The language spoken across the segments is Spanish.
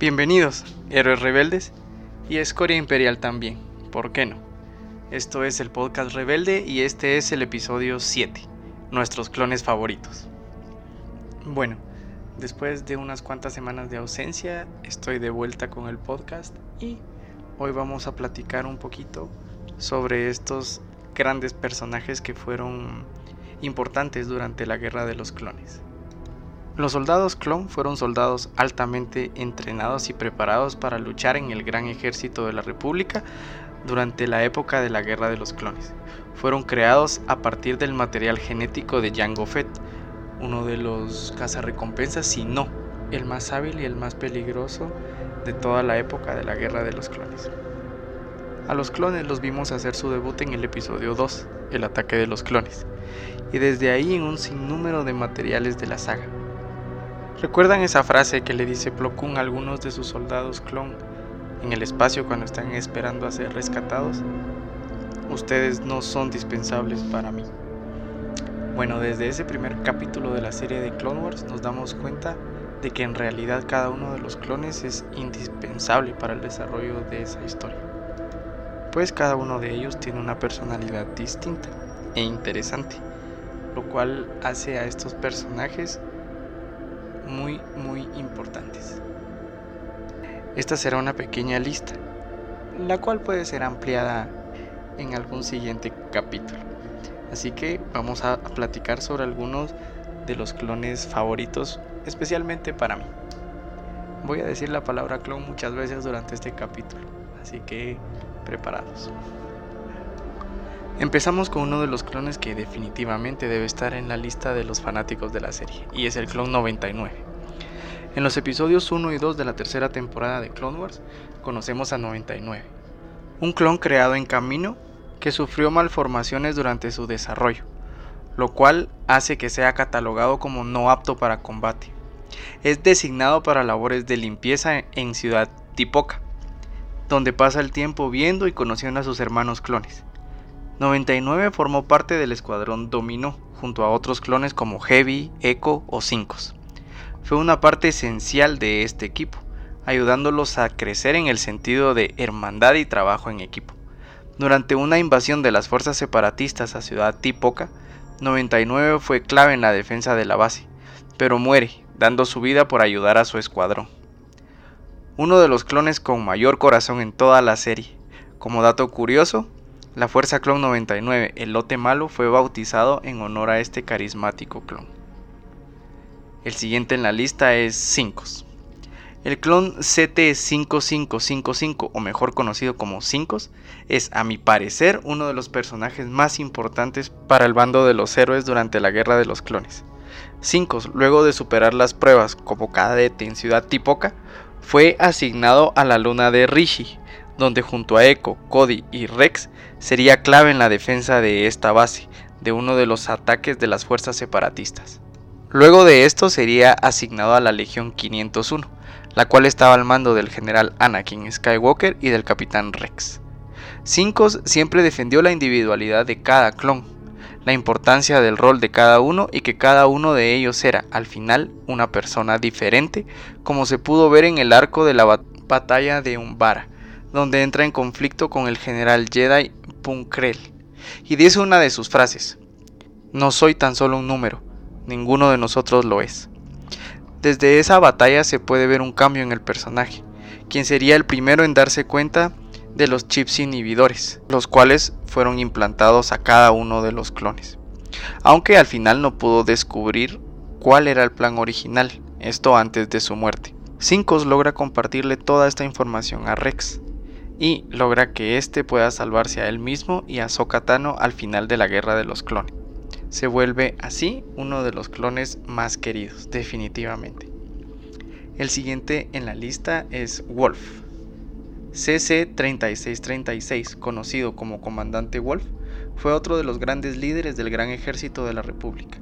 Bienvenidos, héroes rebeldes y escoria imperial también, ¿por qué no? Esto es el podcast Rebelde y este es el episodio 7, nuestros clones favoritos. Bueno, después de unas cuantas semanas de ausencia, estoy de vuelta con el podcast y hoy vamos a platicar un poquito sobre estos grandes personajes que fueron importantes durante la Guerra de los Clones. Los soldados clon fueron soldados altamente entrenados y preparados para luchar en el gran ejército de la República durante la época de la Guerra de los Clones. Fueron creados a partir del material genético de Jango Fett, uno de los cazarrecompensas, si no el más hábil y el más peligroso de toda la época de la Guerra de los Clones. A los clones los vimos hacer su debut en el episodio 2, el ataque de los clones, y desde ahí en un sinnúmero de materiales de la saga. ¿Recuerdan esa frase que le dice Plo Koon a algunos de sus soldados clon en el espacio cuando están esperando a ser rescatados? Ustedes no son dispensables para mí. Bueno, desde ese primer capítulo de la serie de Clone Wars nos damos cuenta de que en realidad cada uno de los clones es indispensable para el desarrollo de esa historia. Pues cada uno de ellos tiene una personalidad distinta e interesante, lo cual hace a estos personajes muy muy importantes. Esta será una pequeña lista, la cual puede ser ampliada en algún siguiente capítulo. Así que vamos a platicar sobre algunos de los clones favoritos, especialmente para mí. Voy a decir la palabra clon muchas veces durante este capítulo, así que preparados. Empezamos con uno de los clones que definitivamente debe estar en la lista de los fanáticos de la serie, y es el clon 99. En los episodios 1 y 2 de la tercera temporada de Clone Wars conocemos a 99, un clon creado en camino que sufrió malformaciones durante su desarrollo, lo cual hace que sea catalogado como no apto para combate. Es designado para labores de limpieza en Ciudad Tipoca, donde pasa el tiempo viendo y conociendo a sus hermanos clones. 99 formó parte del escuadrón Dominó, junto a otros clones como Heavy, Echo o Cincos. Fue una parte esencial de este equipo, ayudándolos a crecer en el sentido de hermandad y trabajo en equipo. Durante una invasión de las fuerzas separatistas a Ciudad Tipoca, 99 fue clave en la defensa de la base, pero muere, dando su vida por ayudar a su escuadrón. Uno de los clones con mayor corazón en toda la serie. Como dato curioso, la Fuerza Clon 99, el lote malo, fue bautizado en honor a este carismático clon. El siguiente en la lista es 5. El clon CT5555, o mejor conocido como 5, es a mi parecer uno de los personajes más importantes para el bando de los héroes durante la Guerra de los Clones. 5, luego de superar las pruebas como cadete en Ciudad Tipoca, fue asignado a la luna de Rishi, donde junto a Echo, Cody y Rex sería clave en la defensa de esta base, de uno de los ataques de las fuerzas separatistas. Luego de esto sería asignado a la Legión 501, la cual estaba al mando del general Anakin Skywalker y del capitán Rex. Cinco siempre defendió la individualidad de cada clon, la importancia del rol de cada uno y que cada uno de ellos era, al final, una persona diferente, como se pudo ver en el arco de la batalla de Umbara, donde entra en conflicto con el general Jedi Punkrell, y dice una de sus frases, no soy tan solo un número, ninguno de nosotros lo es. Desde esa batalla se puede ver un cambio en el personaje, quien sería el primero en darse cuenta de los chips inhibidores, los cuales fueron implantados a cada uno de los clones. Aunque al final no pudo descubrir cuál era el plan original, esto antes de su muerte. Cincos logra compartirle toda esta información a Rex, y logra que éste pueda salvarse a él mismo y a Sokatano al final de la guerra de los clones. Se vuelve así uno de los clones más queridos, definitivamente. El siguiente en la lista es Wolf. CC-3636, conocido como Comandante Wolf, fue otro de los grandes líderes del Gran Ejército de la República,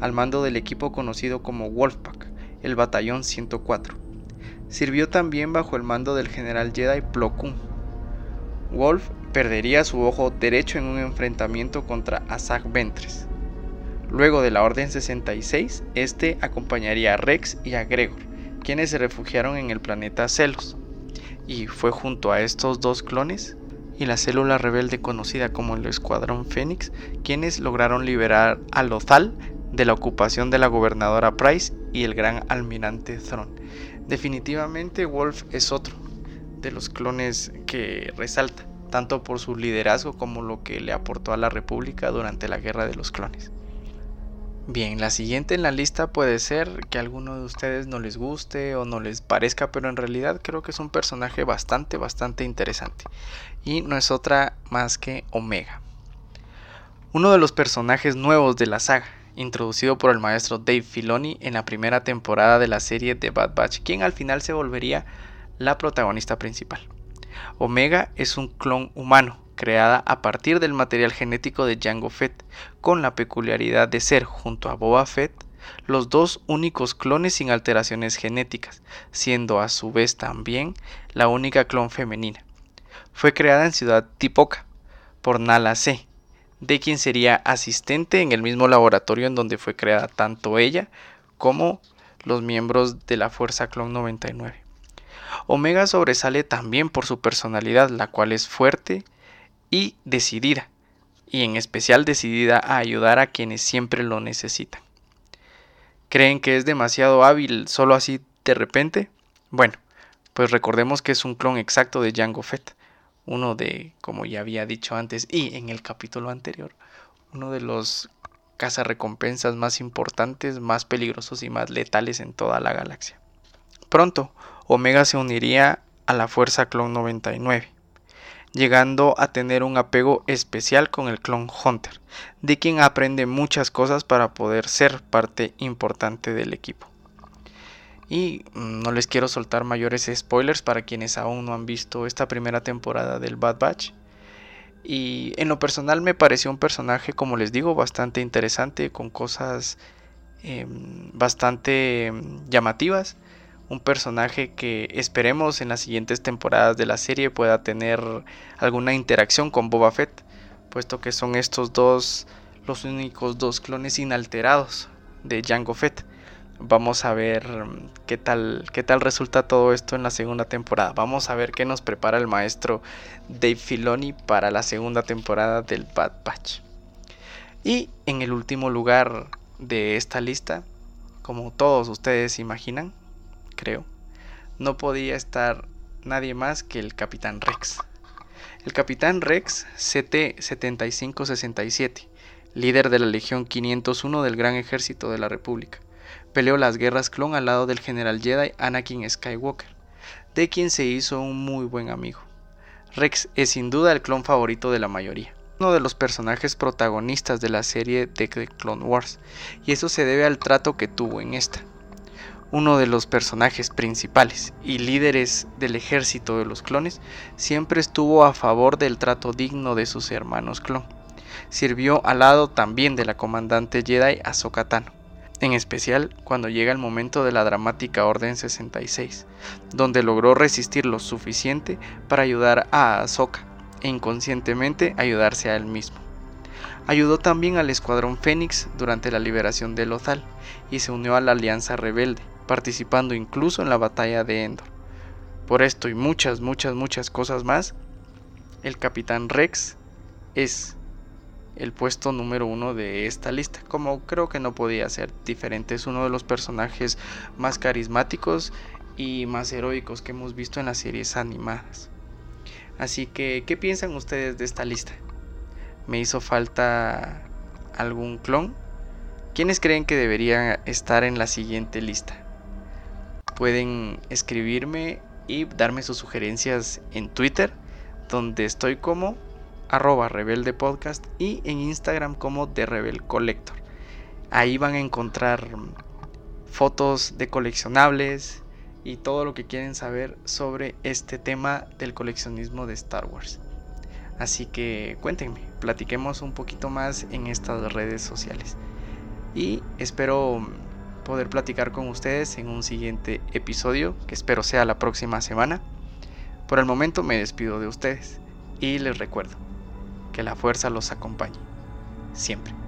al mando del equipo conocido como Wolfpack, el Batallón 104. Sirvió también bajo el mando del general Jedi Plo. Wolf perdería su ojo derecho en un enfrentamiento contra Asajj Ventress. Luego de la Orden 66, este acompañaría a Rex y a Gregor, quienes se refugiaron en el planeta Celos. Y fue junto a estos dos clones y la célula rebelde conocida como el Escuadrón Fénix, quienes lograron liberar a Lothal de la ocupación de la gobernadora Price y el gran almirante Thrawn. Definitivamente Wolf es otro de los clones que resalta, tanto por su liderazgo como lo que le aportó a la República durante la Guerra de los Clones. Bien, la siguiente en la lista puede ser que a alguno de ustedes no les guste o no les parezca, pero en realidad creo que es un personaje bastante, bastante interesante. Y no es otra más que Omega. Uno de los personajes nuevos de la saga, introducido por el maestro Dave Filoni en la primera temporada de la serie The Bad Batch, quien al final se volvería la protagonista principal. Omega es un clon humano, creada a partir del material genético de Jango Fett, con la peculiaridad de ser, junto a Boba Fett, los dos únicos clones sin alteraciones genéticas, siendo a su vez también la única clon femenina. Fue creada en Ciudad Tipoca por Nala C, de quien sería asistente en el mismo laboratorio en donde fue creada tanto ella como los miembros de la Fuerza Clon 99. Omega sobresale también por su personalidad, la cual es fuerte, y decidida, y en especial decidida a ayudar a quienes siempre lo necesitan. ¿Creen que es demasiado hábil solo así de repente? Bueno, pues recordemos que es un clon exacto de Jango Fett, uno de, como ya había dicho antes y en el capítulo anterior, uno de los cazarrecompensas más importantes, más peligrosos y más letales en toda la galaxia. Pronto, Omega se uniría a la Fuerza Clon 99 llegando a tener un apego especial con el clon Hunter, de quien aprende muchas cosas para poder ser parte importante del equipo. Y mm, no les quiero soltar mayores spoilers para quienes aún no han visto esta primera temporada del Bad Batch. Y en lo personal me pareció un personaje, como les digo, bastante interesante, con cosas em, bastante em, llamativas un personaje que esperemos en las siguientes temporadas de la serie pueda tener alguna interacción con Boba Fett, puesto que son estos dos los únicos dos clones inalterados de Jango Fett. Vamos a ver mm, qué tal, qué tal resulta todo esto en la segunda temporada. Vamos a ver qué nos prepara el maestro Dave Filoni para la segunda temporada del Bad Batch. Y en el último lugar de esta lista, como todos ustedes imaginan, creo, no podía estar nadie más que el Capitán Rex. El Capitán Rex CT-7567, líder de la Legión 501 del Gran Ejército de la República, peleó las guerras clon al lado del general Jedi Anakin Skywalker, de quien se hizo un muy buen amigo. Rex es sin duda el clon favorito de la mayoría, uno de los personajes protagonistas de la serie de Clone Wars, y eso se debe al trato que tuvo en esta uno de los personajes principales y líderes del ejército de los clones, siempre estuvo a favor del trato digno de sus hermanos clon. Sirvió al lado también de la comandante Jedi Ahsoka Tano, en especial cuando llega el momento de la dramática Orden 66, donde logró resistir lo suficiente para ayudar a Ahsoka e inconscientemente ayudarse a él mismo. Ayudó también al Escuadrón Fénix durante la liberación de Lothal y se unió a la Alianza Rebelde, participando incluso en la batalla de Endor. Por esto y muchas, muchas, muchas cosas más, el Capitán Rex es el puesto número uno de esta lista, como creo que no podía ser diferente, es uno de los personajes más carismáticos y más heroicos que hemos visto en las series animadas. Así que, ¿qué piensan ustedes de esta lista? ¿Me hizo falta algún clon? ¿Quiénes creen que deberían estar en la siguiente lista? Pueden escribirme y darme sus sugerencias en Twitter, donde estoy como arroba y en Instagram como The Rebel Collector. Ahí van a encontrar fotos de coleccionables y todo lo que quieren saber sobre este tema del coleccionismo de Star Wars. Así que cuéntenme, platiquemos un poquito más en estas redes sociales. Y espero poder platicar con ustedes en un siguiente episodio, que espero sea la próxima semana. Por el momento me despido de ustedes y les recuerdo que la fuerza los acompañe, siempre.